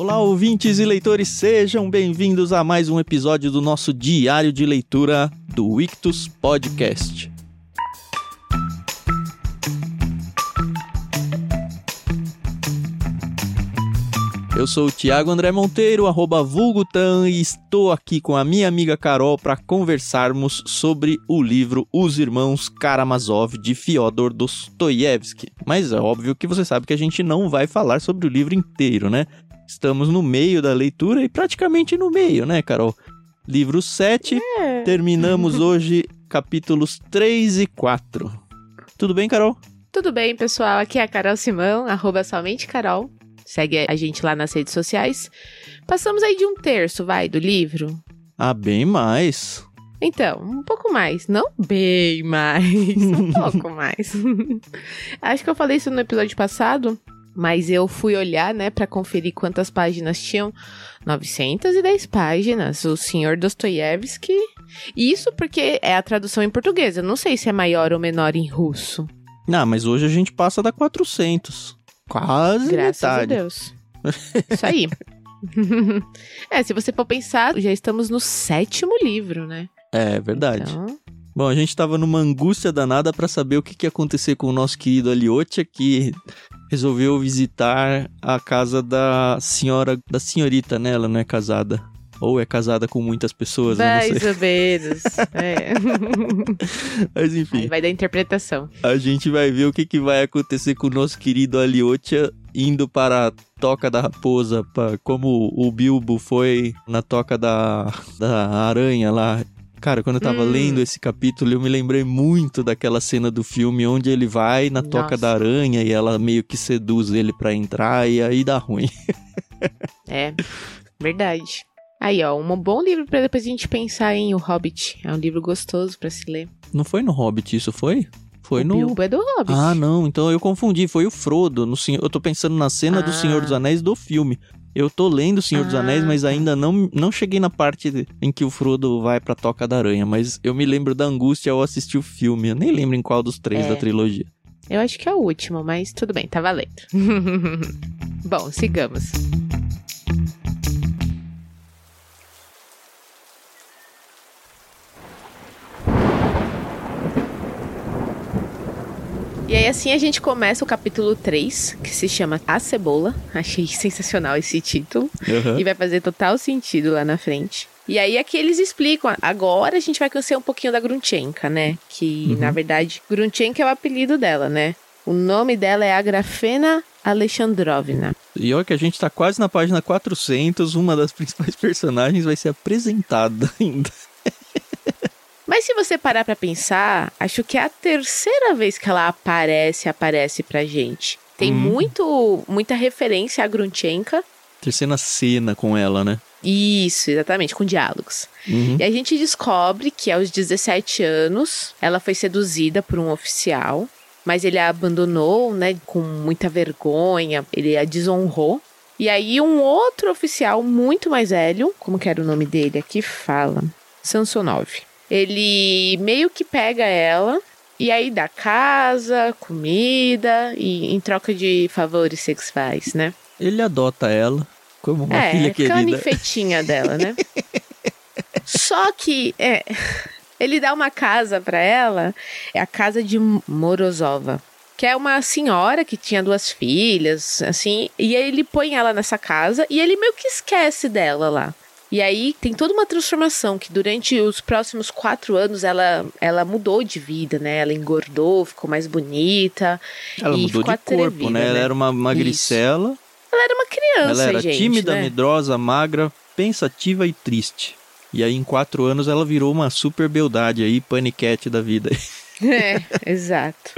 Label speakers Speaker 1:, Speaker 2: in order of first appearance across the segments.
Speaker 1: Olá, ouvintes e leitores, sejam bem-vindos a mais um episódio do nosso diário de leitura do Ictus Podcast. Eu sou o Thiago André Monteiro, arroba Vulgutan, e estou aqui com a minha amiga Carol para conversarmos sobre o livro Os Irmãos Karamazov, de Fyodor Dostoiévski. Mas é óbvio que você sabe que a gente não vai falar sobre o livro inteiro, né? Estamos no meio da leitura e praticamente no meio, né, Carol? Livro 7,
Speaker 2: É.
Speaker 1: terminamos hoje capítulos 3 e 4. Tudo bem, Carol?
Speaker 2: Tudo bem, pessoal? Aqui é a Carol Simão, arroba somente Carol. Segue a gente lá nas redes sociais. Passamos aí de um terço, vai, do livro.
Speaker 1: Ah, bem mais.
Speaker 2: Então, um pouco mais. Não bem mais. Um pouco mais. Acho que eu falei isso no episódio passado, mas eu fui olhar, né, pra conferir quantas páginas tinham. 910 páginas. O senhor Dostoiévski. Isso porque é a tradução em português. Eu não sei se é maior ou menor em russo.
Speaker 1: Não, mas hoje a gente passa da 400. Quase
Speaker 2: Graças a
Speaker 1: metade.
Speaker 2: Deus. Isso aí. é, se você for pensar, já estamos no sétimo livro, né?
Speaker 1: É verdade.
Speaker 2: Então,
Speaker 1: Bom, a gente tava numa angústia danada pra saber o que, que ia acontecer com o nosso querido Aliotia, que resolveu visitar a casa da senhora, da senhorita, né? Ela não é casada. Ou é casada com muitas pessoas, eu não sei.
Speaker 2: ou menos. É.
Speaker 1: Mas
Speaker 2: Aí
Speaker 1: enfim,
Speaker 2: vai da interpretação.
Speaker 1: a gente vai ver o que, que vai acontecer com o nosso querido Aliotia indo para a Toca da Raposa, pra, como o Bilbo foi na Toca da, da Aranha lá. Cara, quando eu tava
Speaker 2: Hum.
Speaker 1: lendo esse capítulo, eu me lembrei muito daquela cena do filme onde ele vai na Toca
Speaker 2: Nossa.
Speaker 1: da Aranha e ela meio que seduz ele pra entrar e aí dá ruim.
Speaker 2: É, verdade. Aí, ó, um bom livro pra depois a gente pensar em O Hobbit. É um livro gostoso pra se ler.
Speaker 1: Não foi no Hobbit isso, foi? Foi
Speaker 2: o
Speaker 1: no...
Speaker 2: Bilbo é do Hobbit.
Speaker 1: Ah, não, então eu confundi, foi o Frodo. No. Eu tô pensando na cena do
Speaker 2: Ah.
Speaker 1: Senhor dos Anéis do filme. Eu tô lendo o Senhor dos
Speaker 2: Ah,
Speaker 1: Anéis, mas
Speaker 2: tá.
Speaker 1: ainda não, não cheguei na parte em que o Frodo vai pra Toca da Aranha. Mas eu me lembro da angústia ao assistir o filme. Eu nem lembro em qual dos três
Speaker 2: É.
Speaker 1: da trilogia.
Speaker 2: Eu acho que é o último, mas tudo bem, tá valendo. bom, sigamos. E aí, assim, a gente começa o capítulo 3, que se chama A Cebola. Achei sensacional esse título.
Speaker 1: Aham.
Speaker 2: E vai fazer total sentido lá na frente. E aí aqui eles explicam, agora a gente vai conhecer um pouquinho da Grunchenka, né? Que,
Speaker 1: Uhum.
Speaker 2: na verdade, Grunchenka é o apelido dela, né? O nome dela é Agrafena Alexandrovna.
Speaker 1: E olha que a gente tá quase na página 400. Uma das principais personagens vai ser apresentada ainda.
Speaker 2: Mas se você parar pra pensar, acho que é a terceira vez que ela aparece, aparece pra gente. Tem
Speaker 1: Hum.
Speaker 2: muito, muita referência a Grunchenka.
Speaker 1: Terceira cena com ela, né?
Speaker 2: Isso, exatamente, com diálogos.
Speaker 1: Uhum.
Speaker 2: E a gente descobre que aos 17 anos ela foi seduzida por um oficial, mas ele a abandonou, né, com muita vergonha, ele a desonrou. E aí um outro oficial muito mais velho, como que era o nome dele aqui, fala, Samsonov. Ele meio que pega ela e aí dá casa, comida e em troca de favores sexuais, né?
Speaker 1: Ele adota ela como uma
Speaker 2: é,
Speaker 1: filha querida.
Speaker 2: ninfetinha dela, né? Só que é, ele dá uma casa pra ela, é a casa de Morozova, que é uma senhora que tinha duas filhas, assim, e aí ele põe ela nessa casa e ele meio que esquece dela lá. E aí tem toda uma transformação que durante os próximos quatro anos ela, ela mudou de vida, né? Ela engordou, ficou mais bonita.
Speaker 1: Ela mudou de corpo,
Speaker 2: atrevida,
Speaker 1: né? Ela era uma magricela.
Speaker 2: Ela era uma criança,
Speaker 1: Ela era
Speaker 2: gente,
Speaker 1: tímida,
Speaker 2: né?
Speaker 1: medrosa, magra, pensativa e triste. E aí, em quatro anos, ela virou uma super beldade aí, paniquete da vida.
Speaker 2: É, exato.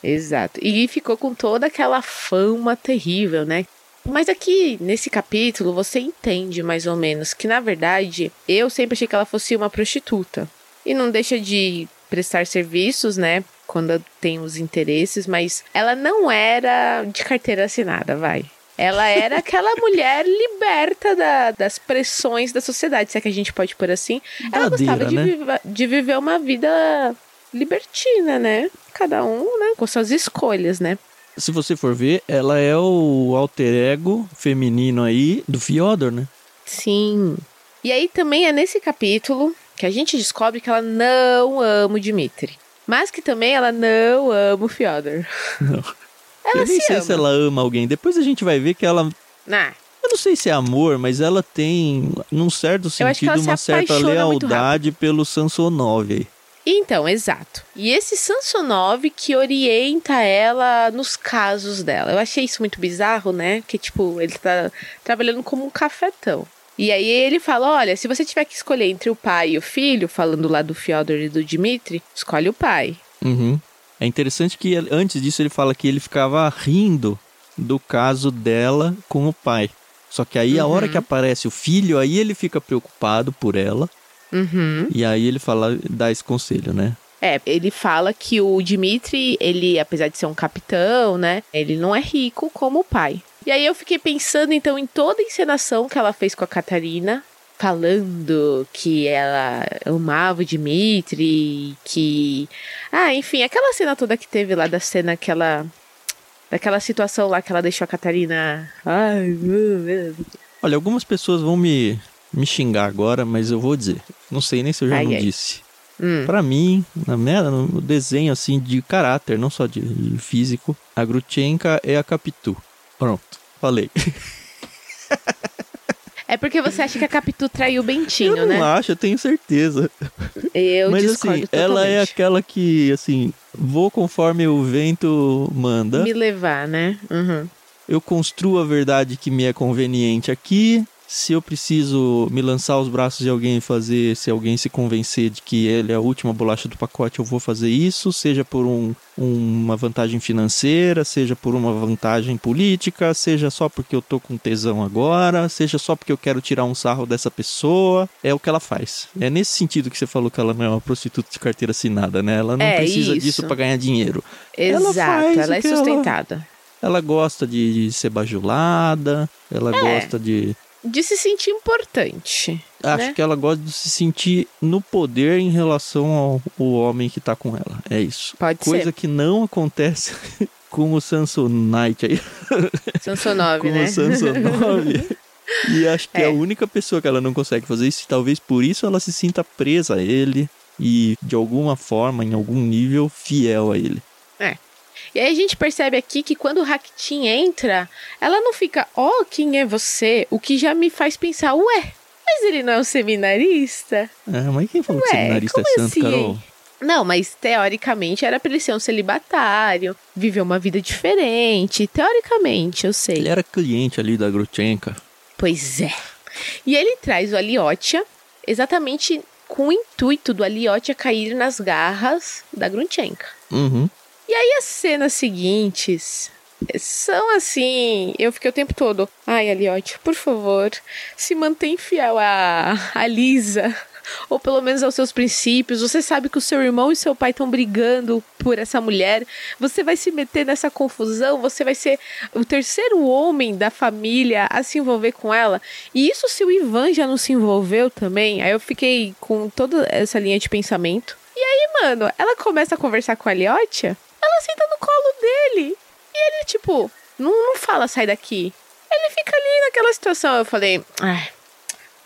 Speaker 2: Exato. E ficou com toda aquela fama terrível, né? Mas aqui, nesse capítulo, você entende mais ou menos que, na verdade, eu sempre achei que ela fosse uma prostituta. E não deixa de prestar serviços, né? Quando tem os interesses, mas ela não era de carteira assinada, vai. Ela era aquela mulher liberta da- das pressões da sociedade, se é que a gente pode pôr assim. Ela gostava de,
Speaker 1: né?
Speaker 2: viva- de viver uma vida libertina, né? Cada um, né, com suas escolhas, né?
Speaker 1: Se você for ver, ela é o alter ego feminino aí do Fyodor, né?
Speaker 2: Sim. E aí também é nesse capítulo que a gente descobre que ela não ama o Dmitri. Mas que também ela não ama o Fyodor.
Speaker 1: Não.
Speaker 2: Ela
Speaker 1: eu nem
Speaker 2: se
Speaker 1: sei
Speaker 2: ama.
Speaker 1: se ela ama alguém. Depois a gente vai ver que ela.
Speaker 2: Ah,
Speaker 1: Eu não sei se é amor, mas ela tem, num certo sentido, uma certa lealdade pelo Sansonov aí.
Speaker 2: Então, exato. E esse Sansonov que orienta ela nos casos dela. Eu achei isso muito bizarro, né? Que, tipo, ele tá trabalhando como um cafetão. E aí ele fala: olha, se você tiver que escolher entre o pai e o filho, falando lá do Fyodor e do Dmitri, escolhe o pai.
Speaker 1: Uhum. É interessante que antes disso ele fala que ele ficava rindo do caso dela com o pai. Só que aí a hora
Speaker 2: Uhum.
Speaker 1: que aparece o filho, aí ele fica preocupado por ela.
Speaker 2: Uhum.
Speaker 1: E aí ele fala, dá esse conselho, né?
Speaker 2: É, ele fala que o Dmitri, ele, apesar de ser um capitão, né? Ele não é rico como o pai. E aí eu fiquei pensando, então, em toda a encenação que ela fez com a Catarina, falando que ela amava o Dmitri, que. Ah, enfim, aquela cena toda que teve lá da cena que ela. Daquela situação lá que ela deixou a Catarina. Ai, meu Deus.
Speaker 1: Olha, algumas pessoas vão me, me xingar agora, mas eu vou dizer. Não sei nem se eu já
Speaker 2: Ai,
Speaker 1: não
Speaker 2: ai.
Speaker 1: disse.
Speaker 2: Hum.
Speaker 1: Pra mim, na merda, no desenho assim de caráter, não só de, de físico, a Grutchenka é a Capitu. Pronto, falei.
Speaker 2: É porque você acha que a Capitu traiu o Bentinho,
Speaker 1: eu não
Speaker 2: né?
Speaker 1: acho, eu tenho certeza.
Speaker 2: Eu
Speaker 1: Mas assim, ela é
Speaker 2: totalmente.
Speaker 1: aquela que, assim, vou conforme o vento manda.
Speaker 2: Me levar, né? Uhum.
Speaker 1: Eu construo a verdade que me é conveniente aqui. Se eu preciso me lançar aos braços de alguém e fazer, se alguém se convencer de que ele é a última bolacha do pacote, eu vou fazer isso, seja por um, uma vantagem financeira, seja por uma vantagem política, seja só porque eu tô com tesão agora, seja só porque eu quero tirar um sarro dessa pessoa. É o que ela faz. É nesse sentido que você falou que ela não é uma prostituta de carteira assinada, né? Ela não
Speaker 2: É,
Speaker 1: precisa
Speaker 2: isso.
Speaker 1: disso para ganhar dinheiro. Ela
Speaker 2: Exato, ela, é
Speaker 1: ela-
Speaker 2: sustentada.
Speaker 1: Ela gosta de, de ser bajulada, ela
Speaker 2: É.
Speaker 1: gosta de.
Speaker 2: De se sentir importante.
Speaker 1: Acho
Speaker 2: né?
Speaker 1: que ela gosta de se sentir no poder em relação ao, ao homem que tá com ela. É isso.
Speaker 2: Pode
Speaker 1: Coisa
Speaker 2: ser.
Speaker 1: que não acontece com o Samsonite aí.
Speaker 2: Sansonov,
Speaker 1: com
Speaker 2: né?
Speaker 1: o Samsonov. E acho que é.
Speaker 2: É.
Speaker 1: a única pessoa que ela não consegue fazer isso. e Talvez por isso ela se sinta presa a ele. E de alguma forma, em algum nível, fiel a ele.
Speaker 2: E aí a gente percebe aqui que quando o Raktin entra, ela não fica, ó, quem é você? O que já me faz pensar, ué, mas ele não é um seminarista?
Speaker 1: É, mas quem falou que
Speaker 2: Ué,
Speaker 1: seminarista é santo,
Speaker 2: assim,
Speaker 1: Carol?
Speaker 2: Não, mas teoricamente era pra ele ser um celibatário, viver uma vida diferente. Teoricamente, eu sei.
Speaker 1: Ele era cliente ali da Grutchenka.
Speaker 2: Pois é. E ele traz o Aliotia exatamente com o intuito do Aliotia cair nas garras da Grunchenka.
Speaker 1: Uhum.
Speaker 2: E aí as cenas seguintes são assim, eu fiquei o tempo todo, ai Aliotia, por favor, se mantém fiel a, a Lisa, ou pelo menos aos seus princípios. Você sabe que o seu irmão e seu pai estão brigando por essa mulher. Você vai se meter nessa confusão, você vai ser o terceiro homem da família a se envolver com ela. E isso se o Ivan já não se envolveu também. Aí eu fiquei com toda essa linha de pensamento. E aí, mano, ela começa a conversar com a Aliotia, ela senta no colo dele. E ele, tipo, não, não fala, sai daqui. Ele fica ali naquela situação. Eu falei, ai.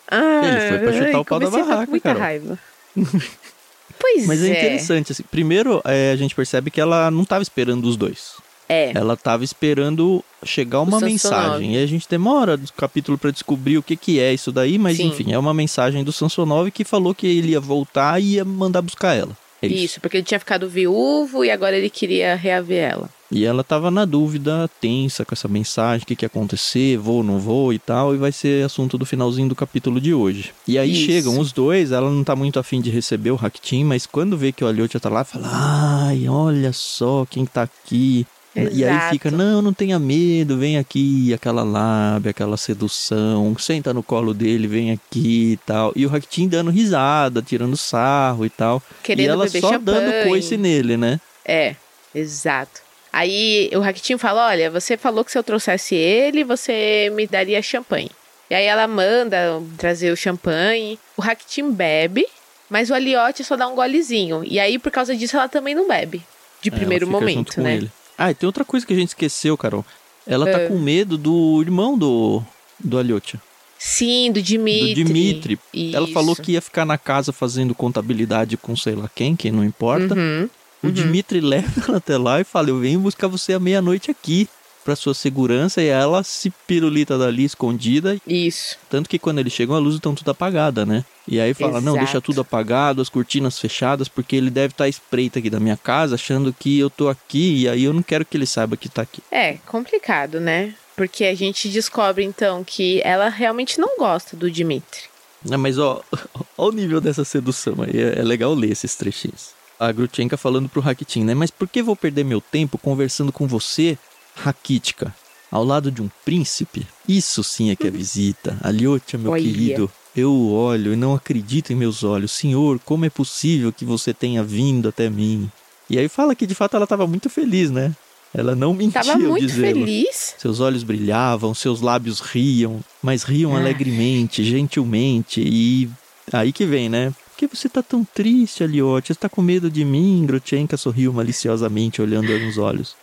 Speaker 2: ai
Speaker 1: Ele foi pra chutar
Speaker 2: ai,
Speaker 1: o pau da barraca,
Speaker 2: com muita
Speaker 1: Carol.
Speaker 2: raiva. pois
Speaker 1: Mas é,
Speaker 2: é.
Speaker 1: interessante, assim. Primeiro, é, a gente percebe que ela não estava esperando os dois.
Speaker 2: É.
Speaker 1: Ela estava esperando chegar uma mensagem. E a gente demora do capítulo para descobrir o que, que é isso daí, mas
Speaker 2: Sim.
Speaker 1: enfim, é uma mensagem do Samsonov que falou que ele ia voltar e ia mandar buscar ela. É isso.
Speaker 2: Isso, porque ele tinha ficado viúvo e agora ele queria reaver ela.
Speaker 1: E ela tava na dúvida, tensa com essa mensagem, o que, que ia acontecer, vou, não vou e tal, e vai ser assunto do finalzinho do capítulo de hoje. E aí
Speaker 2: Isso.
Speaker 1: chegam os dois, ela não tá muito afim de receber o Raktin, mas quando vê que o Aliotia tá lá, fala, ai, olha só quem tá aqui. E aí
Speaker 2: Exato.
Speaker 1: fica, não, não tenha medo, vem aqui, aquela lábia, aquela sedução, senta no colo dele, vem aqui e tal. E o Raktin dando risada, tirando sarro e tal.
Speaker 2: Querendo
Speaker 1: e ela
Speaker 2: beber
Speaker 1: só
Speaker 2: champanhe.
Speaker 1: dando coice nele, né?
Speaker 2: É, exato. Aí o Raquitinho fala: Olha, você falou que se eu trouxesse ele, você me daria champanhe. E aí ela manda trazer o champanhe. O Raquitinho bebe, mas o Aliote só dá um golezinho. E aí, por causa disso, ela também não bebe. De
Speaker 1: É,
Speaker 2: primeiro momento, né?
Speaker 1: ele. Ah, e tem outra coisa que a gente esqueceu, Carol. Ela tá
Speaker 2: Ah.
Speaker 1: com medo do irmão do, do Aliotia.
Speaker 2: Sim, do Dimitri.
Speaker 1: Do Dimitri. Ela
Speaker 2: Isso.
Speaker 1: falou que ia ficar na casa fazendo contabilidade com sei lá quem, que não importa.
Speaker 2: Uhum.
Speaker 1: O Dimitri leva ela até lá e fala: Eu venho buscar você à meia-noite aqui, pra sua segurança. E ela se pirulita dali escondida.
Speaker 2: Isso.
Speaker 1: Tanto que quando eles chegam, a luz estão tudo apagada, né? E aí fala: Não, deixa
Speaker 2: Exato.
Speaker 1: tudo apagado, as cortinas fechadas, porque ele deve estar espreita aqui da minha casa, achando que eu tô aqui. E aí eu não quero que ele saiba que tá aqui.
Speaker 2: É, complicado, né? Porque a gente descobre então que ela realmente não gosta do Dimitri.
Speaker 1: É, mas ó, ó o nível dessa sedução aí. É, é legal ler esses trechinhos. A Grutchenka falando pro Rakitin, né? Mas por que vou perder meu tempo conversando com você, Rakitka, ao lado de um príncipe? Isso sim é que é visita. Aliotia, meu
Speaker 2: Olha.
Speaker 1: querido. Eu olho e não acredito em meus olhos. Senhor, como é possível que você tenha vindo até mim? E aí fala que de fato ela estava muito feliz, né? Ela não mentiu
Speaker 2: Tava muito feliz.
Speaker 1: Seus olhos brilhavam, seus lábios riam, mas riam
Speaker 2: Ah.
Speaker 1: alegremente, gentilmente. E aí que vem, né? Por que você tá tão triste, Aliotia? Você tá com medo de mim? Grotchenka sorriu maliciosamente, olhando nos olhos.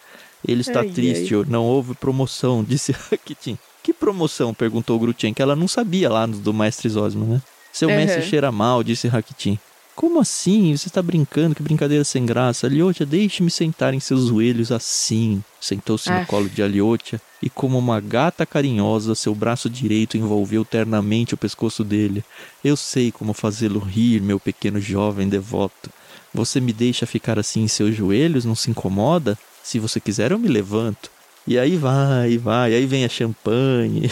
Speaker 1: Ele está
Speaker 2: Ai,
Speaker 1: triste, não houve promoção, disse Rakitin. Que promoção? perguntou Grutchenka. Ela não sabia lá do Mestre Zosma, né? Seu
Speaker 2: Uhum.
Speaker 1: mestre cheira mal, disse Rakitin. Como assim? Você está brincando? Que brincadeira sem graça. Aliotia, deixe-me sentar em seus joelhos assim. Sentou-se no
Speaker 2: Ah.
Speaker 1: colo de Aliotia e, como uma gata carinhosa, seu braço direito envolveu ternamente o pescoço dele. Eu sei como fazê-lo rir, meu pequeno jovem devoto. Você me deixa ficar assim em seus joelhos? Não se incomoda? Se você quiser, eu me levanto. E aí vai, vai. Aí vem a champanhe.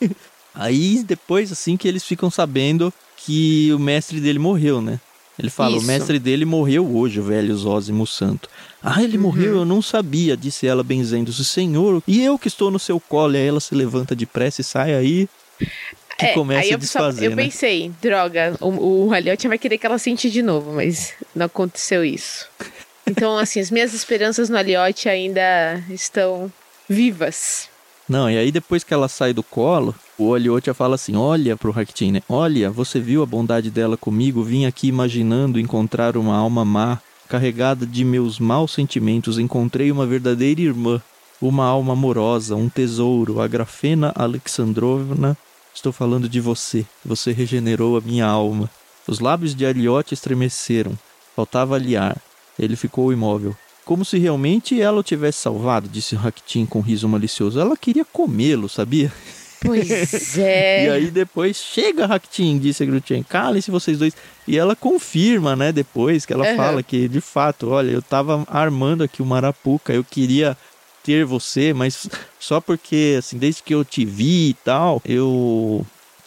Speaker 1: aí depois, assim, que eles ficam sabendo que o mestre dele morreu, né? Ele fala, o
Speaker 2: Isso.
Speaker 1: mestre dele morreu hoje, o velho Zósimo Santo. Ah, ele
Speaker 2: Uhum.
Speaker 1: morreu, eu não sabia, disse ela benzendo-se. Senhor, e eu que estou no seu colo. E aí ela se levanta depressa e sai aí que
Speaker 2: é,
Speaker 1: começa
Speaker 2: aí
Speaker 1: a
Speaker 2: eu, só-
Speaker 1: desfazer,
Speaker 2: eu
Speaker 1: né?
Speaker 2: pensei, droga, o, o Aliotia vai querer que ela sente de novo, mas não aconteceu isso. Então, assim, as minhas esperanças no Aliotia ainda estão vivas.
Speaker 1: Não, e aí depois que ela sai do colo, o Aliotia fala assim: Olha pro Rakitin, né? Olha, você viu a bondade dela comigo? Vim aqui imaginando encontrar uma alma má, carregada de meus maus sentimentos. Encontrei uma verdadeira irmã, uma alma amorosa, um tesouro. A Grafena Alexandrovna, estou falando de você. Você regenerou a minha alma. Os lábios de Aliotia estremeceram. Faltava aliar. Ele ficou imóvel. Como se realmente ela o tivesse salvado, disse Rakitin com riso malicioso. Ela queria comê-lo, sabia?
Speaker 2: Pois é.
Speaker 1: E aí depois, chega Rakitin, disse a Grutchen, calem-se vocês dois. E ela confirma, né, depois, que ela
Speaker 2: Aham.
Speaker 1: fala que, de fato, olha, eu tava armando aqui uma arapuca, eu queria ter você, mas só porque, assim, desde que eu te vi e tal, eu...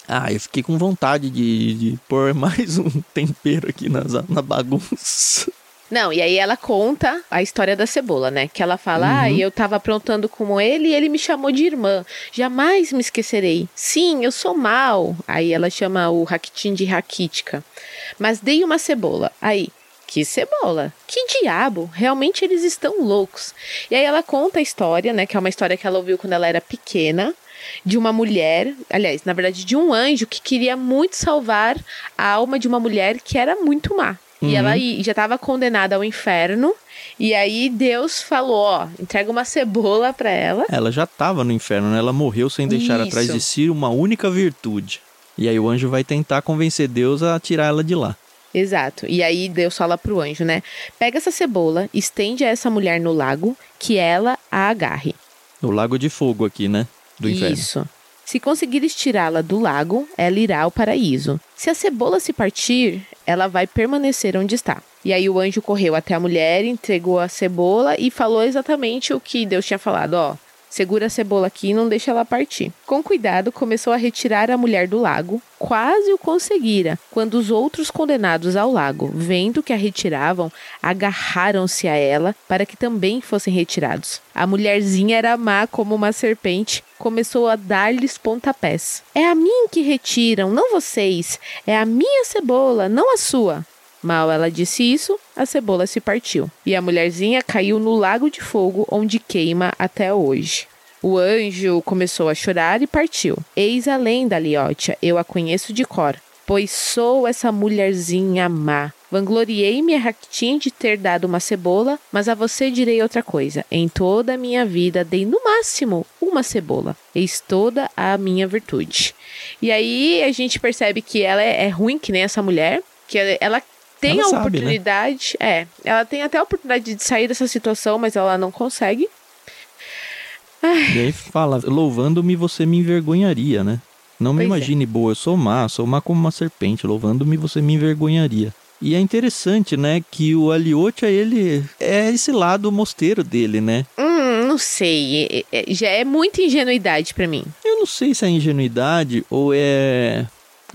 Speaker 1: Ah, eu fiquei com vontade de, de pôr mais um tempero aqui na, na bagunça.
Speaker 2: Não, e aí ela conta a história da cebola, né? Que ela fala, ah, e eu tava aprontando como ele e ele me chamou de irmã. Jamais me esquecerei. Sim, eu sou mal. Aí ela chama o Rakitin de Rakitka. Mas dei uma cebola. Aí, que cebola? Que diabo? Realmente eles estão loucos. E aí ela conta a história, né? Que é uma história que ela ouviu quando ela era pequena. De uma mulher, aliás, na verdade, de um anjo que queria muito salvar a alma de uma mulher que era muito má. E ela i- já estava condenada ao inferno. E aí Deus falou: ó, entrega uma cebola pra ela.
Speaker 1: Ela já estava no inferno, né? Ela morreu sem deixar
Speaker 2: Isso.
Speaker 1: atrás de si uma única virtude. E aí o anjo vai tentar convencer Deus a tirar ela de lá.
Speaker 2: Exato. E aí Deus fala pro anjo, né? Pega essa cebola, estende a essa mulher no lago, que ela a agarre.
Speaker 1: O lago de fogo aqui, né? Do inferno.
Speaker 2: Isso. Se conseguires tirá-la do lago, ela irá ao paraíso. Se a cebola se partir, ela vai permanecer onde está. E aí o anjo correu até a mulher, entregou a cebola e falou exatamente o que Deus tinha falado, ó. Segura a cebola aqui e não deixa ela partir. Com cuidado, começou a retirar a mulher do lago. Quase o conseguira, quando os outros condenados ao lago, vendo que a retiravam, agarraram-se a ela para que também fossem retirados. A mulherzinha era má como uma serpente, começou a dar-lhes pontapés. É a mim que retiram, não vocês. É a minha cebola, não a sua. Mal ela disse isso, a cebola se partiu. E a mulherzinha caiu no lago de fogo, onde queima até hoje. O anjo começou a chorar e partiu. Eis a lenda, Liotia, eu a conheço de cor. pois sou essa mulherzinha má. Vangloriei-me a Raktin de ter dado uma cebola, mas a você direi outra coisa. Em toda a minha vida dei no máximo uma cebola. Eis toda a minha virtude. E aí a gente percebe que ela é, é ruim, que nem essa mulher, que ela, ela tem
Speaker 1: Ela
Speaker 2: a
Speaker 1: sabe, né?
Speaker 2: oportunidade, é, ela tem até a oportunidade de sair dessa situação, mas ela não consegue.
Speaker 1: E aí fala, louvando-me você me envergonharia, né? Não me
Speaker 2: Pois é.
Speaker 1: imagine boa, eu sou má, sou má como uma serpente, louvando-me você me envergonharia. E é interessante, né, que o Aliotia, ele é esse lado mosteiro dele, né?
Speaker 2: Hum, não sei, é- é- já é muita ingenuidade pra mim.
Speaker 1: Eu não sei se é ingenuidade ou é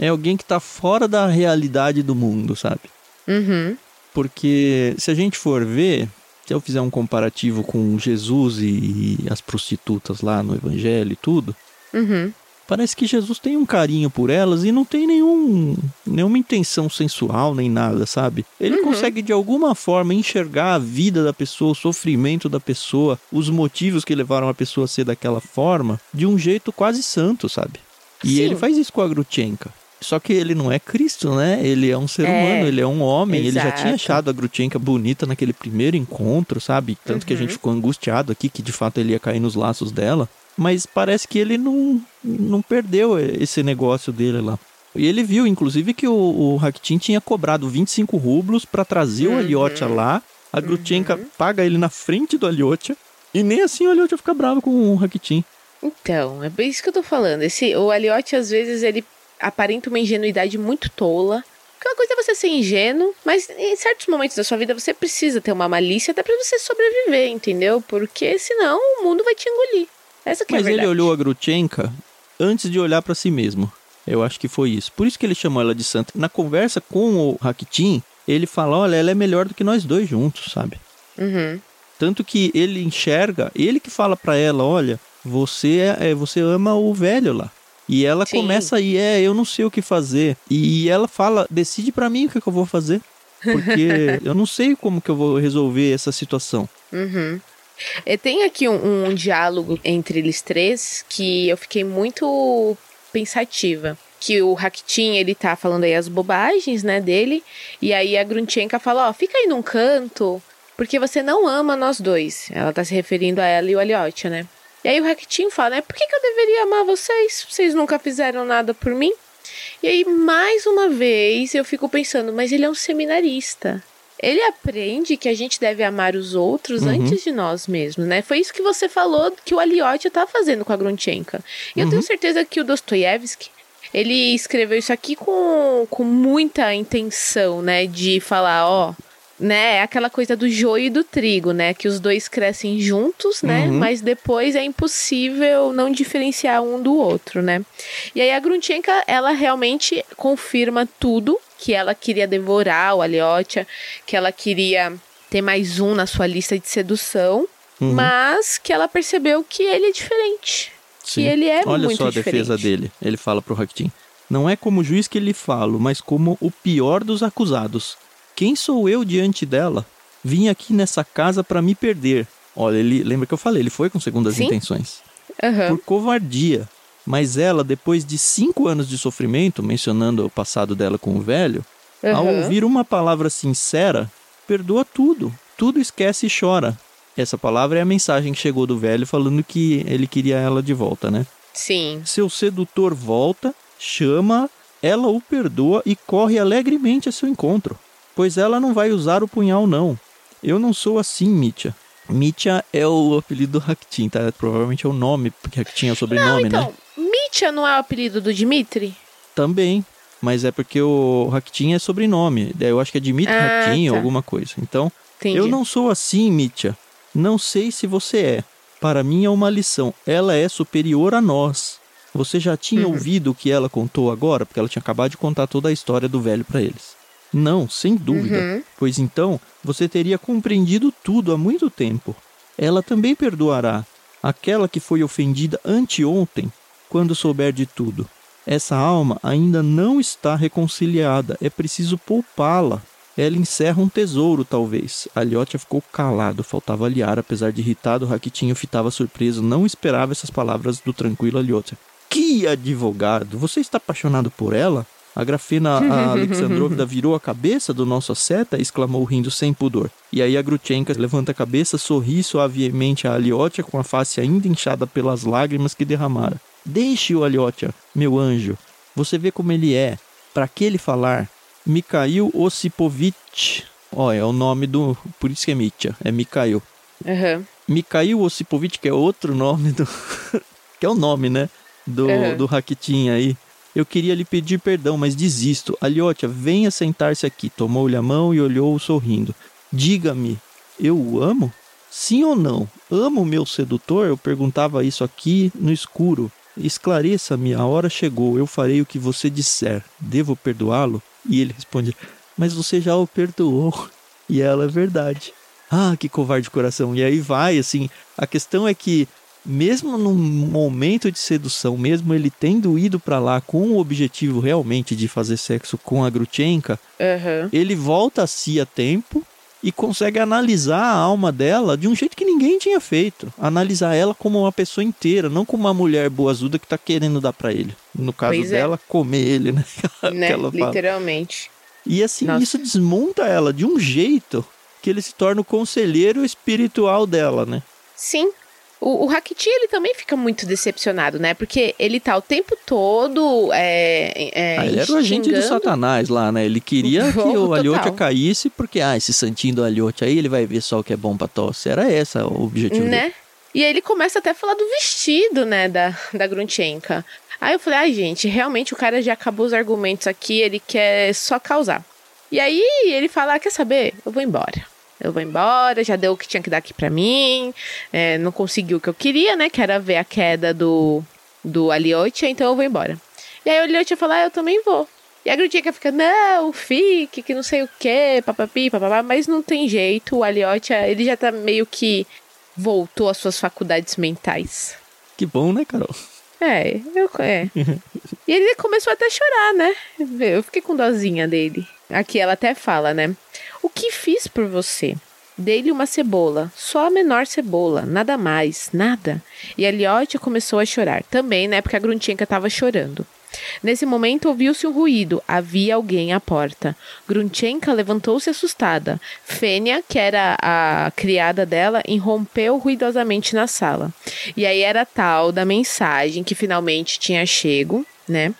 Speaker 1: é alguém que tá fora da realidade do mundo, sabe?
Speaker 2: Uhum.
Speaker 1: Porque se a gente for ver, se eu fizer um comparativo com Jesus e as prostitutas lá no evangelho e tudo,
Speaker 2: Uhum.
Speaker 1: Parece que Jesus tem um carinho por elas e não tem nenhum, nenhuma intenção sensual nem nada, sabe? Ele consegue de alguma forma enxergar a vida da pessoa, o sofrimento da pessoa, os motivos que levaram a pessoa a ser daquela forma, de um jeito quase santo, sabe? E
Speaker 2: Sim.
Speaker 1: ele faz isso com a Grutchenka. Só que ele não é Cristo, né? Ele é um ser
Speaker 2: É,
Speaker 1: humano, ele é um homem. Ele já tinha
Speaker 2: exato.
Speaker 1: achado a Grutchenka bonita naquele primeiro encontro, sabe? Tanto que a
Speaker 2: Uhum.
Speaker 1: gente ficou angustiado aqui que de fato ele ia cair nos laços dela. Mas parece que ele não, não perdeu esse negócio dele lá. E ele viu, inclusive, que o, o Rakitin tinha cobrado 25 rublos para trazer o
Speaker 2: Uhum.
Speaker 1: Aliotia lá. A Grutchenka paga ele na frente do Aliotia. E nem assim o Aliotia fica bravo com o Rakitin.
Speaker 2: Então, é bem isso que eu tô falando. Esse, o Aliotti, às vezes, ele aparenta uma ingenuidade muito tola. Aquela coisa é você ser ingênuo, mas em certos momentos da sua vida você precisa ter uma malícia até pra você sobreviver, entendeu? Porque senão o mundo vai te engolir. Essa que é a
Speaker 1: Mas ele
Speaker 2: verdade.
Speaker 1: olhou a Grutchenka antes de olhar para si mesmo. Eu acho que foi isso. Por isso que ele chamou ela de santa. Na conversa com o Rakitin, ele fala: olha, ela é melhor do que nós dois juntos, sabe?
Speaker 2: Uhum.
Speaker 1: Tanto que ele enxerga, ele que fala pra ela: olha, você é, é- você ama o velho lá. E ela
Speaker 2: Sim.
Speaker 1: começa aí, é, eu não sei o que fazer. E ela fala: decide pra mim o que, que eu vou fazer. Porque eu não sei como que eu vou resolver essa situação.
Speaker 2: Uhum. E tem aqui um, um diálogo entre eles três que eu fiquei muito pensativa. Que o Rakitin, ele tá falando aí as bobagens, né, dele. E aí a Grunchenka fala, ó, fica aí num canto, porque você não ama nós dois. Ela tá se referindo a ela e o Aliotia, né? E aí o Rakitin fala, né, por que, que eu deveria amar vocês? Vocês nunca fizeram nada por mim? E aí, mais uma vez, eu fico pensando, mas ele é um seminarista. Ele aprende que a gente deve amar os outros
Speaker 1: Uhum.
Speaker 2: antes de nós mesmos, né? Foi isso que você falou que o Aliotia tá fazendo com a Grunchenka. E eu tenho certeza que o Dostoiévski, ele escreveu isso aqui com, com muita intenção, né? De falar, ó, né? É aquela coisa do joio e do trigo, né? Que os dois crescem juntos, né?
Speaker 1: Uhum.
Speaker 2: Mas depois é impossível não diferenciar um do outro, né? E aí a Grunchenka, ela realmente confirma tudo que ela queria devorar o Aliotia, que ela queria ter mais um na sua lista de sedução,
Speaker 1: Uhum.
Speaker 2: mas que ela percebeu que ele é diferente.
Speaker 1: Sim.
Speaker 2: Que ele é
Speaker 1: Olha
Speaker 2: muito
Speaker 1: só a
Speaker 2: diferente.
Speaker 1: defesa dele. Ele fala pro Rakitin. Não é como juiz que lhe falo, mas como o pior dos acusados. Quem sou eu diante dela? Vim aqui nessa casa para me perder. Olha, ele lembra que eu falei, ele foi com segundas
Speaker 2: Sim.
Speaker 1: intenções.
Speaker 2: Aham.
Speaker 1: Por covardia. Mas ela, depois de cinco anos de sofrimento, mencionando o passado dela com o velho, ao
Speaker 2: Aham.
Speaker 1: ouvir uma palavra sincera, perdoa tudo. Tudo esquece e chora. Essa palavra é a mensagem que chegou do velho falando que ele queria ela de volta, né?
Speaker 2: Sim.
Speaker 1: Seu sedutor volta, chama, ela o perdoa e corre alegremente a seu encontro, pois ela não vai usar o punhal não. Eu não sou assim, Mitya. Mitya é o apelido do Rakitin, tá? Provavelmente é o nome, porque Rakitin é o
Speaker 2: Não,
Speaker 1: sobrenome, né?
Speaker 2: então, Mitya não é o apelido do Dmitri?
Speaker 1: Também, mas é porque o Rakitin é sobrenome. Eu acho que é Dmitry
Speaker 2: Ah,
Speaker 1: Rakitin ou
Speaker 2: tá.
Speaker 1: alguma coisa. Então,
Speaker 2: Entendi.
Speaker 1: eu não sou assim, Mitya. Não sei se você é. Para mim é uma lição. Ela é superior a nós. Você já tinha
Speaker 2: Uhum.
Speaker 1: ouvido o que ela contou agora? Porque ela tinha acabado de contar toda a história do velho para eles. Não, sem dúvida.
Speaker 2: Uhum.
Speaker 1: Pois então, você teria compreendido tudo há muito tempo. Ela também perdoará aquela que foi ofendida anteontem, quando souber de tudo. Essa alma ainda não está reconciliada, é preciso poupá-la. Ela encerra um tesouro, talvez. A Liotia ficou calado, faltava aliar, apesar de irritado, o Raquitinho fitava surpreso, não esperava essas palavras do tranquilo Aliotia. Que advogado! Você está apaixonado por ela? A Grafena a Alexandrovna virou a cabeça do nosso asceta, exclamou rindo sem pudor. E aí a Grutchenka levanta a cabeça, sorri suavemente a Aliotia com a face ainda inchada pelas lágrimas que derramara. Deixe-o, Aliotia, meu anjo. Você vê como ele é. Para que ele falar? Mikhail Osipovich. Oh, é o nome do... Por isso que é Mitya. É Mikhail.
Speaker 2: Uhum.
Speaker 1: Mikhail Osipovich, que é outro nome do... que é o nome, né? Do, uhum. do Rakitin aí. Eu queria lhe pedir perdão, mas desisto. Aliotia, venha sentar-se aqui. Tomou-lhe a mão e olhou sorrindo. Diga-me, eu o amo? Sim ou não? Amo meu sedutor? Eu perguntava isso aqui no escuro. Esclareça-me, a hora chegou, eu farei o que você disser. Devo perdoá-lo? E ele responde: Mas você já o perdoou. E ela é verdade. Ah, que covarde coração. E aí vai, assim. A questão é que mesmo num momento de sedução, mesmo ele tendo ido para lá com o objetivo realmente de fazer sexo com a Grutchenka,
Speaker 2: uhum.
Speaker 1: ele volta a si a tempo e consegue analisar a alma dela de um jeito que ninguém tinha feito. Analisar ela como uma pessoa inteira, não como uma mulher boazuda que tá querendo dar para ele. No caso pois é. dela, é. comer ele, né?
Speaker 2: né? Literalmente.
Speaker 1: E assim, Nossa. isso desmonta ela de um jeito que ele se torna o conselheiro espiritual dela, né?
Speaker 2: Sim, o, o Rakiti, ele também fica muito decepcionado, né? Porque ele tá o tempo todo. É, é,
Speaker 1: ah, ele era o agente do Satanás lá, né? Ele queria que o Aliotia caísse, porque, ah, esse santinho do Aliotia aí, ele vai ver só o que é bom pra tosse. Era esse o objetivo
Speaker 2: né?
Speaker 1: dele.
Speaker 2: E aí ele começa até a falar do vestido, né, da, da Grunchenka. Aí eu falei, ai, ah, gente, realmente o cara já acabou os argumentos aqui, ele quer só causar. E aí ele fala, ah, quer saber? Eu vou embora eu vou embora, já deu o que tinha que dar aqui pra mim, é, não conseguiu o que eu queria, né, que era ver a queda do, do Aliotia, então eu vou embora. E aí o Aliotia fala, ah, eu também vou. E a Grudica fica, não, fique, que não sei o que, papapi, papapá, mas não tem jeito, o Aliotia, ele já tá meio que voltou às suas faculdades mentais.
Speaker 1: Que bom, né, Carol?
Speaker 2: É, eu, é. e ele começou até a chorar, né? Eu fiquei com dozinha dele. Aqui ela até fala, né? O que fiz por você? Dei-lhe uma cebola, só a menor cebola, nada mais, nada. E a Liotte começou a chorar, também, né, porque a Grunchenka estava chorando. Nesse momento ouviu-se um ruído, havia alguém à porta. Grunchenka levantou-se assustada. Fênia, que era a criada dela, irrompeu ruidosamente na sala. E aí era tal da mensagem que finalmente tinha chego, né?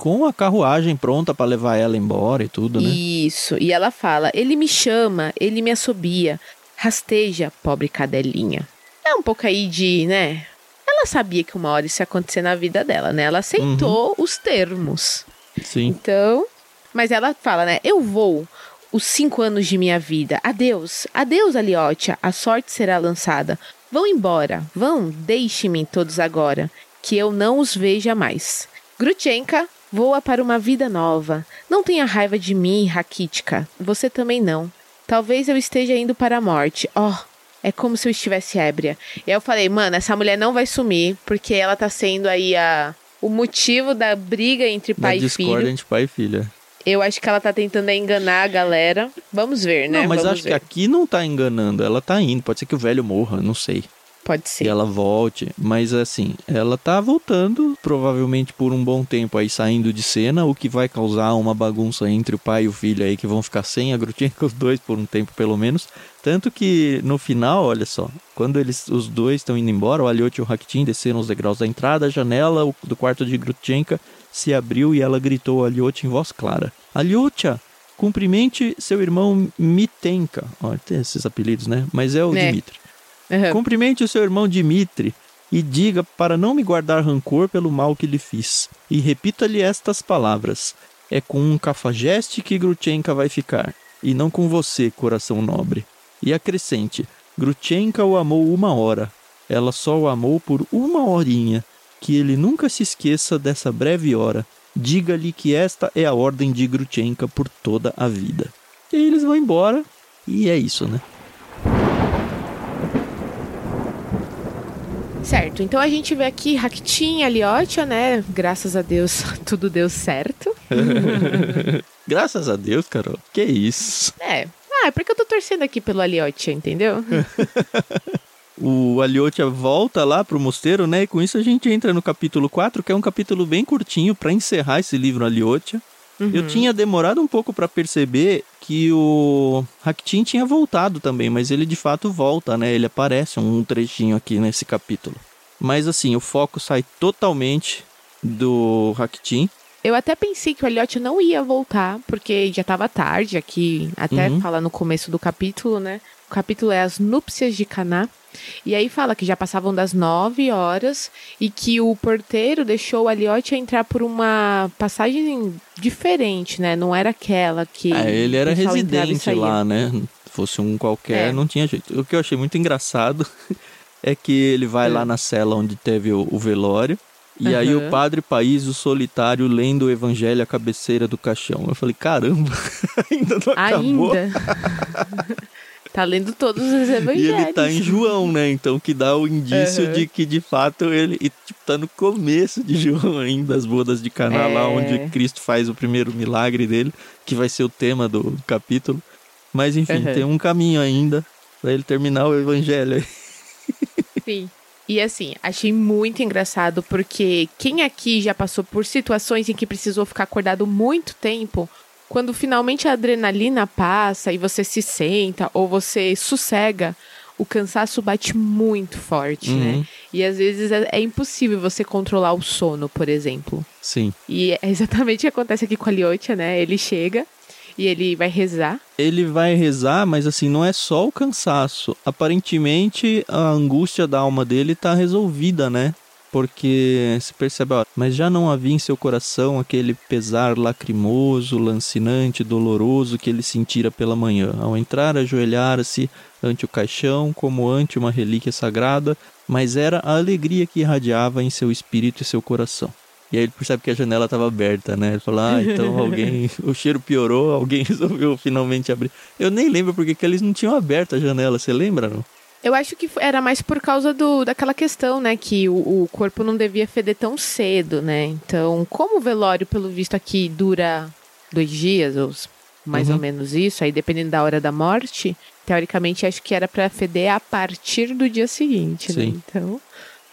Speaker 1: Com a carruagem pronta para levar ela embora e tudo, né?
Speaker 2: Isso. E ela fala: ele me chama, ele me assobia, rasteja, pobre cadelinha. É um pouco aí de, né? Ela sabia que uma hora isso ia acontecer na vida dela, né? Ela aceitou uhum. os termos.
Speaker 1: Sim.
Speaker 2: Então, mas ela fala, né? Eu vou os cinco anos de minha vida. Adeus, adeus, Aliotia. A sorte será lançada. Vão embora, vão, deixe-me todos agora, que eu não os veja mais. Grutchenka Voa para uma vida nova. Não tenha raiva de mim, Rakitka. Você também não. Talvez eu esteja indo para a morte. Oh, é como se eu estivesse ébria. E aí eu falei, mano, essa mulher não vai sumir, porque ela tá sendo aí a, o motivo da briga entre pai da e filho.
Speaker 1: entre pai e filha.
Speaker 2: Eu acho que ela tá tentando enganar a galera. Vamos ver, né?
Speaker 1: Não, mas
Speaker 2: Vamos
Speaker 1: acho
Speaker 2: ver.
Speaker 1: que aqui não tá enganando. Ela tá indo. Pode ser que o velho morra, não sei.
Speaker 2: Pode ser.
Speaker 1: E ela volte. Mas assim, ela tá voltando, provavelmente por um bom tempo aí saindo de cena, o que vai causar uma bagunça entre o pai e o filho aí, que vão ficar sem a com os dois por um tempo pelo menos. Tanto que no final, olha só, quando eles os dois estão indo embora, o Aliot e o Rakitin desceram os degraus da entrada, a janela do quarto de Grutchenka se abriu e ela gritou a Aliot em voz clara: Aliotia, cumprimente seu irmão Mitenka. Olha, tem esses apelidos, né? Mas é o é. Dmitri. Uhum. Cumprimente o seu irmão Dimitri e diga para não me guardar rancor pelo mal que lhe fiz. E repita-lhe estas palavras: É com um cafajeste que Grutchenka vai ficar, e não com você, coração nobre. E acrescente: Grutchenka o amou uma hora. Ela só o amou por uma horinha. Que ele nunca se esqueça dessa breve hora. Diga-lhe que esta é a ordem de Grutchenka por toda a vida. E aí eles vão embora, e é isso, né?
Speaker 2: Certo, então a gente vê aqui Rakitin, Aliotia, né? Graças a Deus, tudo deu certo.
Speaker 1: Graças a Deus, Carol. Que isso?
Speaker 2: É. Ah, é porque eu tô torcendo aqui pelo Aliotia, entendeu?
Speaker 1: o Aliotia volta lá pro mosteiro, né? E com isso a gente entra no capítulo 4, que é um capítulo bem curtinho para encerrar esse livro Aliotia. Uhum. Eu tinha demorado um pouco para perceber que o Hakitin tinha voltado também, mas ele de fato volta, né? Ele aparece um trechinho aqui nesse capítulo. Mas assim, o foco sai totalmente do Hakitin.
Speaker 2: Eu até pensei que o Elliot não ia voltar, porque já estava tarde aqui, até uhum. fala no começo do capítulo, né? O capítulo é As Núpcias de Caná. E aí fala que já passavam das nove horas e que o porteiro deixou o Elliot entrar por uma passagem diferente, né? Não era aquela que.
Speaker 1: É, ele era residente lá, né? Se fosse um qualquer, é. não tinha jeito. O que eu achei muito engraçado é que ele vai é. lá na cela onde teve o, o velório. E uhum. aí o padre País, o solitário, lendo o evangelho à cabeceira do caixão. Eu falei, caramba, ainda não acabou. Ainda?
Speaker 2: Tá lendo todos os evangelhos.
Speaker 1: E ele tá em João, né? Então que dá o indício uhum. de que de fato ele e, tipo, tá no começo de João ainda, as bodas de Caná, é... lá onde Cristo faz o primeiro milagre dele, que vai ser o tema do capítulo. Mas enfim, uhum. tem um caminho ainda para ele terminar o evangelho.
Speaker 2: Sim. E assim, achei muito engraçado porque quem aqui já passou por situações em que precisou ficar acordado muito tempo, quando finalmente a adrenalina passa e você se senta ou você sossega, o cansaço bate muito forte, né? uhum. né? E às vezes é, é, impossível você controlar o sono, por exemplo.
Speaker 1: Sim.
Speaker 2: E é exatamente o que acontece aqui com a Liotia, né? Ele chega e ele vai rezar.
Speaker 1: Ele vai rezar, mas assim, não é só o cansaço. Aparentemente, a angústia da alma dele tá resolvida, né? Porque se percebe, ó, mas já não havia em seu coração aquele pesar lacrimoso, lancinante, doloroso que ele sentira pela manhã. Ao entrar, ajoelhara-se ante o caixão, como ante uma relíquia sagrada, mas era a alegria que irradiava em seu espírito e seu coração. E aí ele percebe que a janela estava aberta, né? Ele fala, ah, então alguém. o cheiro piorou, alguém resolveu finalmente abrir. Eu nem lembro porque que eles não tinham aberto a janela, você lembra, não?
Speaker 2: Eu acho que era mais por causa do, daquela questão, né? Que o, o, corpo não devia feder tão cedo, né? Então, como o velório, pelo visto aqui, dura dois dias, ou mais uhum. ou menos isso, aí dependendo da hora da morte, teoricamente acho que era para feder a partir do dia seguinte, né? Sim. né? Então.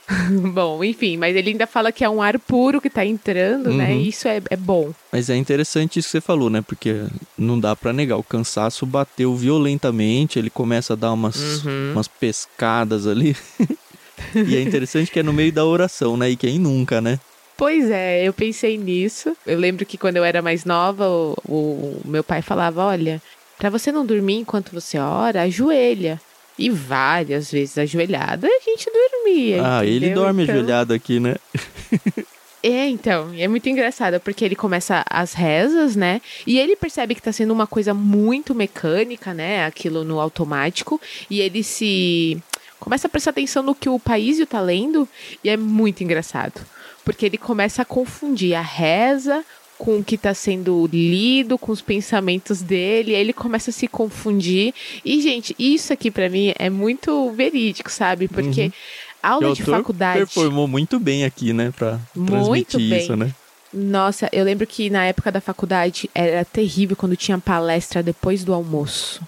Speaker 2: bom, enfim, mas ele ainda fala que é um ar puro que tá entrando, né? uhum. né? Isso é, é bom.
Speaker 1: Mas é interessante isso que você falou, né? Porque não dá para negar, o cansaço bateu violentamente, ele começa a dar umas, uhum. umas pescadas ali. e é interessante que é no meio da oração, né? E quem nunca, né?
Speaker 2: Pois é, eu pensei nisso. Eu lembro que quando eu era mais nova, o, o meu pai falava: olha, para você não dormir enquanto você ora, ajoelha. E várias vezes ajoelhada a gente dormia.
Speaker 1: Ah, entendeu? ele dorme então... ajoelhado aqui, né?
Speaker 2: É, então, é muito engraçado, porque ele começa as rezas, né? E ele percebe que tá sendo uma coisa muito mecânica, né? Aquilo no automático. E ele se. começa a prestar atenção no que o país tá lendo. E é muito engraçado. Porque ele começa a confundir a reza com o que está sendo lido, com os pensamentos dele, aí ele começa a se confundir. E, gente, isso aqui para mim é muito verídico, sabe? Porque uhum. aula de faculdade.
Speaker 1: performou muito bem aqui, né? Pra transmitir bem. isso, né?
Speaker 2: Nossa, eu lembro que na época da faculdade era terrível quando tinha palestra depois do almoço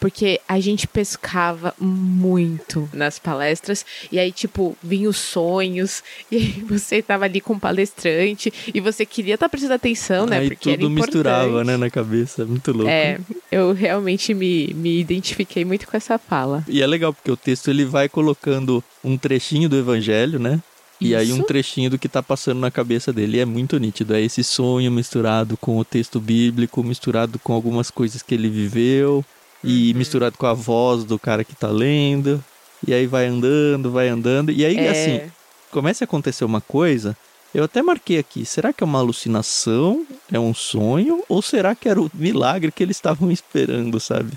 Speaker 2: porque a gente pescava muito nas palestras e aí tipo vinha os sonhos e aí você tava ali com o palestrante e você queria estar tá prestando atenção, né?
Speaker 1: Aí
Speaker 2: porque
Speaker 1: tudo misturava, né, na cabeça, muito louco.
Speaker 2: É, eu realmente me, me identifiquei muito com essa fala.
Speaker 1: E é legal porque o texto ele vai colocando um trechinho do evangelho, né? E Isso. aí um trechinho do que tá passando na cabeça dele. É muito nítido. É esse sonho misturado com o texto bíblico, misturado com algumas coisas que ele viveu e uhum. misturado com a voz do cara que tá lendo. E aí vai andando, vai andando. E aí, é... assim, começa a acontecer uma coisa. Eu até marquei aqui, será que é uma alucinação? É um sonho? Ou será que era o milagre que eles estavam esperando, sabe?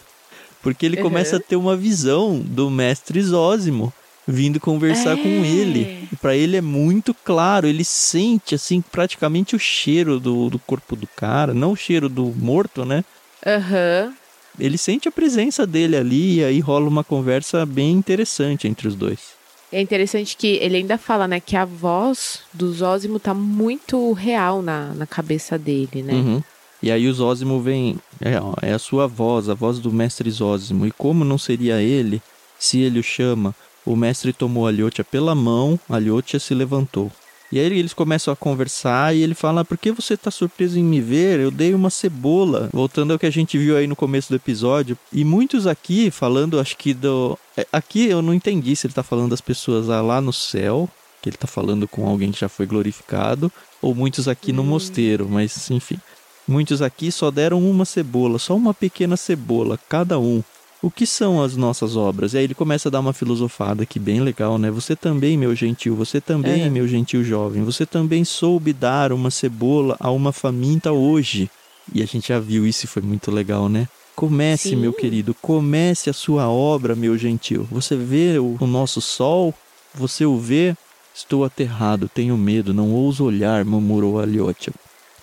Speaker 1: Porque ele uhum. começa a ter uma visão do mestre Zósimo vindo conversar é. com ele. Para ele é muito claro, ele sente assim praticamente o cheiro do, do corpo do cara, não o cheiro do morto, né?
Speaker 2: Aham. Uhum
Speaker 1: ele sente a presença dele ali e aí rola uma conversa bem interessante entre os dois.
Speaker 2: É interessante que ele ainda fala, né, que a voz do Zózimo tá muito real na, na cabeça dele, né?
Speaker 1: Uhum. E aí o Zózimo vem, é, é a sua voz, a voz do mestre Zózimo. E como não seria ele, se ele o chama, o mestre tomou a Liotia pela mão, a Liotia se levantou. E aí eles começam a conversar e ele fala: Por que você tá surpreso em me ver? Eu dei uma cebola. Voltando ao que a gente viu aí no começo do episódio. E muitos aqui falando, acho que do. É, aqui eu não entendi se ele tá falando das pessoas lá no céu, que ele tá falando com alguém que já foi glorificado, ou muitos aqui no hum. mosteiro, mas enfim. Muitos aqui só deram uma cebola, só uma pequena cebola, cada um. O que são as nossas obras? E aí ele começa a dar uma filosofada aqui bem legal, né? Você também, meu gentil, você também, é. meu gentil jovem, você também soube dar uma cebola a uma faminta hoje. E a gente já viu isso e foi muito legal, né? Comece, Sim. meu querido, comece a sua obra, meu gentil. Você vê o, o nosso sol? Você o vê? Estou aterrado, tenho medo, não ouso olhar, murmurou Aliotia.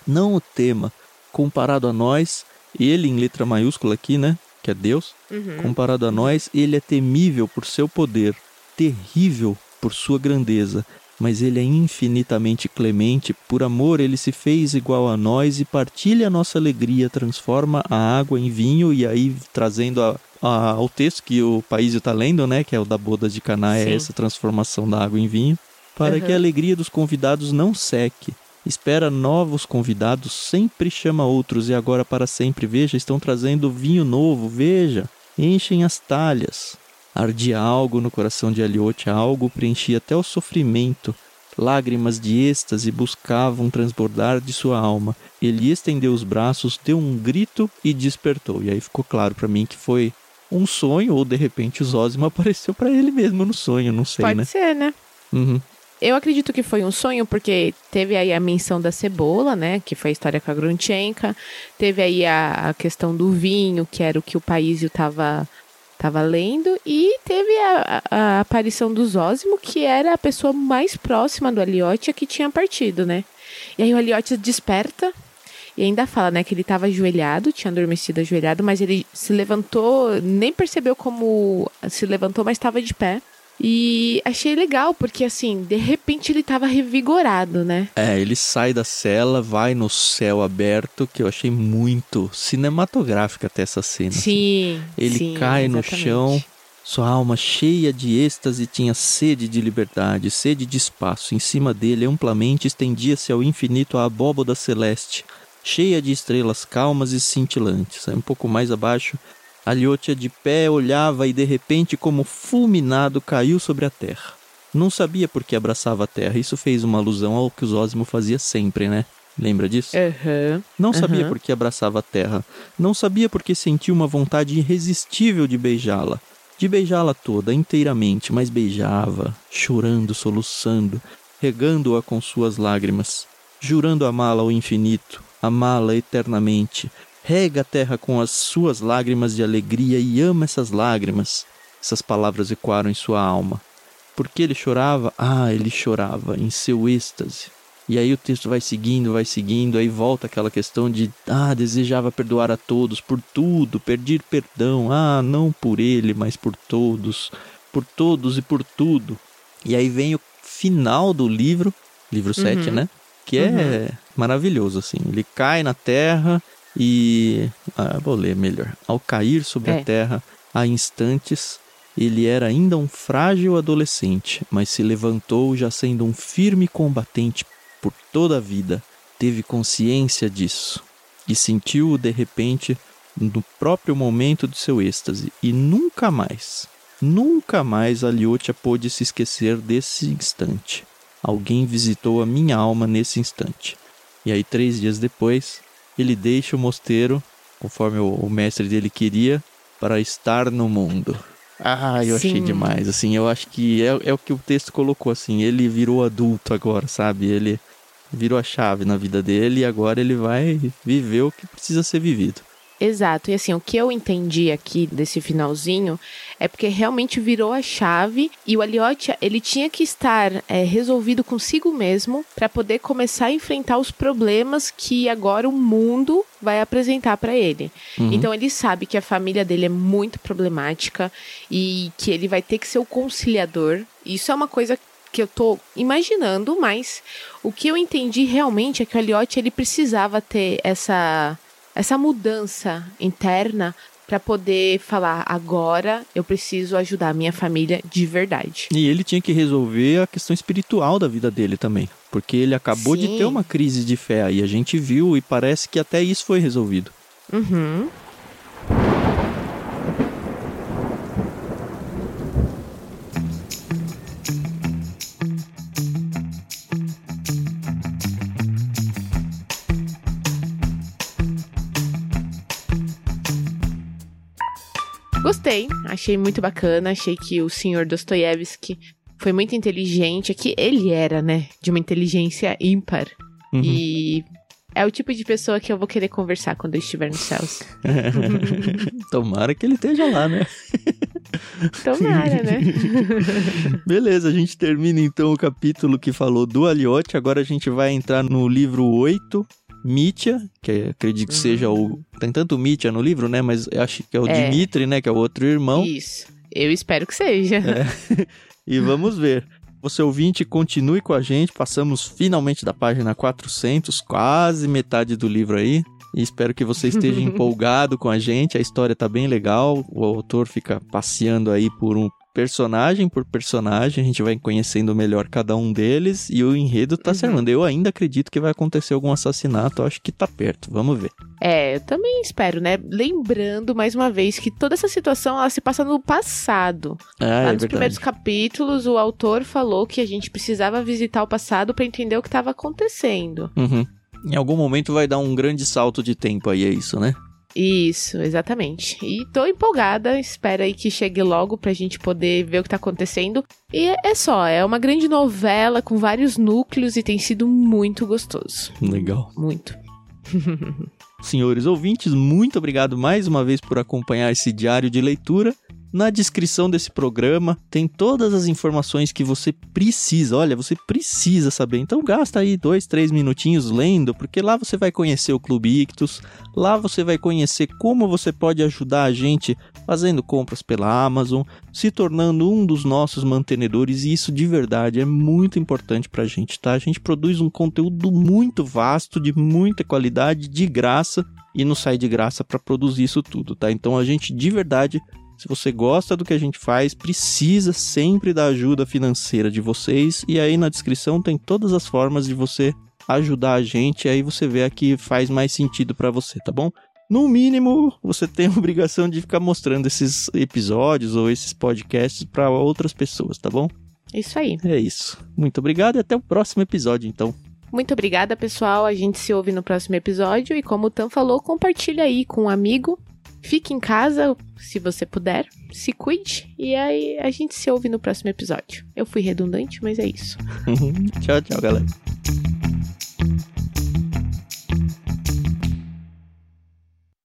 Speaker 1: Não o tema. Comparado a nós, ele em letra maiúscula aqui, né? Que é Deus, uhum. comparado a nós, ele é temível por seu poder, terrível por sua grandeza, mas ele é infinitamente clemente, por amor ele se fez igual a nós e partilha a nossa alegria, transforma a água em vinho e aí trazendo a, a, ao texto que o país está lendo, né, que é o da boda de Caná, é essa transformação da água em vinho, para uhum. que a alegria dos convidados não seque espera novos convidados, sempre chama outros e agora para sempre. Veja, estão trazendo vinho novo, veja, enchem as talhas. Ardia algo no coração de Aliote, algo preenchia até o sofrimento. Lágrimas de êxtase buscavam transbordar de sua alma. Ele estendeu os braços, deu um grito e despertou. E aí ficou claro para mim que foi um sonho ou de repente o Zózimo apareceu para ele mesmo no sonho, não sei,
Speaker 2: Pode
Speaker 1: né?
Speaker 2: Pode ser, né?
Speaker 1: Uhum.
Speaker 2: Eu acredito que foi um sonho, porque teve aí a menção da cebola, né? Que foi a história com a Grunchenka. Teve aí a, a questão do vinho, que era o que o país estava tava lendo. E teve a, a, aparição do Zósimo, que era a pessoa mais próxima do Aliotia que tinha partido, né? E aí o Aliotia desperta. E ainda fala, né, que ele estava ajoelhado, tinha adormecido ajoelhado, mas ele se levantou, nem percebeu como se levantou, mas estava de pé. E achei legal, porque assim, de repente ele tava revigorado, né?
Speaker 1: É, ele sai da cela, vai no céu aberto, que eu achei muito cinematográfica até essa cena.
Speaker 2: Assim. Sim.
Speaker 1: Assim. Ele
Speaker 2: sim,
Speaker 1: cai
Speaker 2: exatamente.
Speaker 1: no chão, sua alma cheia de êxtase tinha sede de liberdade, sede de espaço. Em cima dele, amplamente, estendia-se ao infinito a abóboda celeste, cheia de estrelas calmas e cintilantes. Um pouco mais abaixo, Aliotia de pé olhava e de repente, como fulminado, caiu sobre a terra. Não sabia por que abraçava a terra. Isso fez uma alusão ao que o Zósimo fazia sempre, né? Lembra disso?
Speaker 2: Uhum.
Speaker 1: Não sabia uhum. por que abraçava a terra. Não sabia por que sentia uma vontade irresistível de beijá-la. De beijá-la toda, inteiramente, mas beijava, chorando, soluçando, regando-a com suas lágrimas, jurando amá-la ao infinito, amá-la eternamente, Rega a terra com as suas lágrimas de alegria e ama essas lágrimas. Essas palavras ecoaram em sua alma. Por que ele chorava? Ah, ele chorava em seu êxtase. E aí o texto vai seguindo, vai seguindo, aí volta aquela questão de ah, desejava perdoar a todos por tudo, pedir perdão, ah, não por ele, mas por todos, por todos e por tudo. E aí vem o final do livro, livro 7, uhum. né? Que é uhum. maravilhoso assim. Ele cai na terra, e ah, vou ler melhor. Ao cair sobre é. a terra há instantes, ele era ainda um frágil adolescente, mas se levantou já sendo um firme combatente por toda a vida. Teve consciência disso e sentiu-o de repente no próprio momento de seu êxtase e nunca mais, nunca mais Aliotia pôde se esquecer desse instante. Alguém visitou a minha alma nesse instante. E aí, três dias depois, ele deixa o mosteiro, conforme o, o mestre dele queria, para estar no mundo. Ah, eu Sim. achei demais, assim, eu acho que é, é o que o texto colocou, assim, ele virou adulto agora, sabe? Ele virou a chave na vida dele e agora ele vai viver o que precisa ser vivido.
Speaker 2: Exato. E assim, o que eu entendi aqui desse finalzinho é porque realmente virou a chave e o Aliotia, ele tinha que estar é, resolvido consigo mesmo para poder começar a enfrentar os problemas que agora o mundo vai apresentar para ele. Uhum. Então ele sabe que a família dele é muito problemática e que ele vai ter que ser o conciliador. Isso é uma coisa que eu tô imaginando, mas o que eu entendi realmente é que o Aliotia ele precisava ter essa essa mudança interna para poder falar agora eu preciso ajudar a minha família de verdade.
Speaker 1: E ele tinha que resolver a questão espiritual da vida dele também, porque ele acabou Sim. de ter uma crise de fé aí, a gente viu e parece que até isso foi resolvido.
Speaker 2: Uhum. Gostei, achei muito bacana, achei que o senhor Dostoiévski foi muito inteligente, que ele era, né, de uma inteligência ímpar. Uhum. E é o tipo de pessoa que eu vou querer conversar quando eu estiver nos céus.
Speaker 1: Tomara que ele esteja lá, né?
Speaker 2: Tomara, né?
Speaker 1: Beleza, a gente termina então o capítulo que falou do Aliote. Agora a gente vai entrar no livro 8, Mitya, que acredito que uhum. seja o. Tem tanto Mitya no livro, né? Mas acho que é o é. Dimitri, né? Que é o outro irmão.
Speaker 2: Isso. Eu espero que seja. É.
Speaker 1: e vamos ver. Você ouvinte, continue com a gente. Passamos finalmente da página 400, quase metade do livro aí. E espero que você esteja empolgado com a gente. A história tá bem legal. O autor fica passeando aí por um personagem por personagem, a gente vai conhecendo melhor cada um deles e o enredo tá uhum. se armando. Eu ainda acredito que vai acontecer algum assassinato, acho que tá perto, vamos ver.
Speaker 2: É, eu também espero, né? Lembrando mais uma vez que toda essa situação ela se passa no passado.
Speaker 1: Ah, Lá é
Speaker 2: nos
Speaker 1: verdade.
Speaker 2: primeiros capítulos, o autor falou que a gente precisava visitar o passado para entender o que estava acontecendo.
Speaker 1: Uhum. Em algum momento vai dar um grande salto de tempo aí, é isso, né?
Speaker 2: Isso, exatamente. E tô empolgada, espera aí que chegue logo pra gente poder ver o que tá acontecendo. E é só, é uma grande novela com vários núcleos e tem sido muito gostoso.
Speaker 1: Legal.
Speaker 2: Muito.
Speaker 1: Senhores ouvintes, muito obrigado mais uma vez por acompanhar esse diário de leitura. Na descrição desse programa tem todas as informações que você precisa. Olha, você precisa saber. Então gasta aí dois, três minutinhos lendo, porque lá você vai conhecer o Clube Ictus. Lá você vai conhecer como você pode ajudar a gente fazendo compras pela Amazon, se tornando um dos nossos mantenedores. E isso de verdade é muito importante para a gente, tá? A gente produz um conteúdo muito vasto, de muita qualidade, de graça e não sai de graça para produzir isso tudo, tá? Então a gente de verdade se você gosta do que a gente faz, precisa sempre da ajuda financeira de vocês. E aí na descrição tem todas as formas de você ajudar a gente. E aí você vê aqui faz mais sentido para você, tá bom? No mínimo, você tem a obrigação de ficar mostrando esses episódios ou esses podcasts para outras pessoas, tá bom?
Speaker 2: Isso aí.
Speaker 1: É isso. Muito obrigado e até o próximo episódio, então.
Speaker 2: Muito obrigada, pessoal. A gente se ouve no próximo episódio. E como o Tam falou, compartilha aí com um amigo Fique em casa, se você puder. Se cuide. E aí a gente se ouve no próximo episódio. Eu fui redundante, mas é isso.
Speaker 1: tchau, tchau, galera.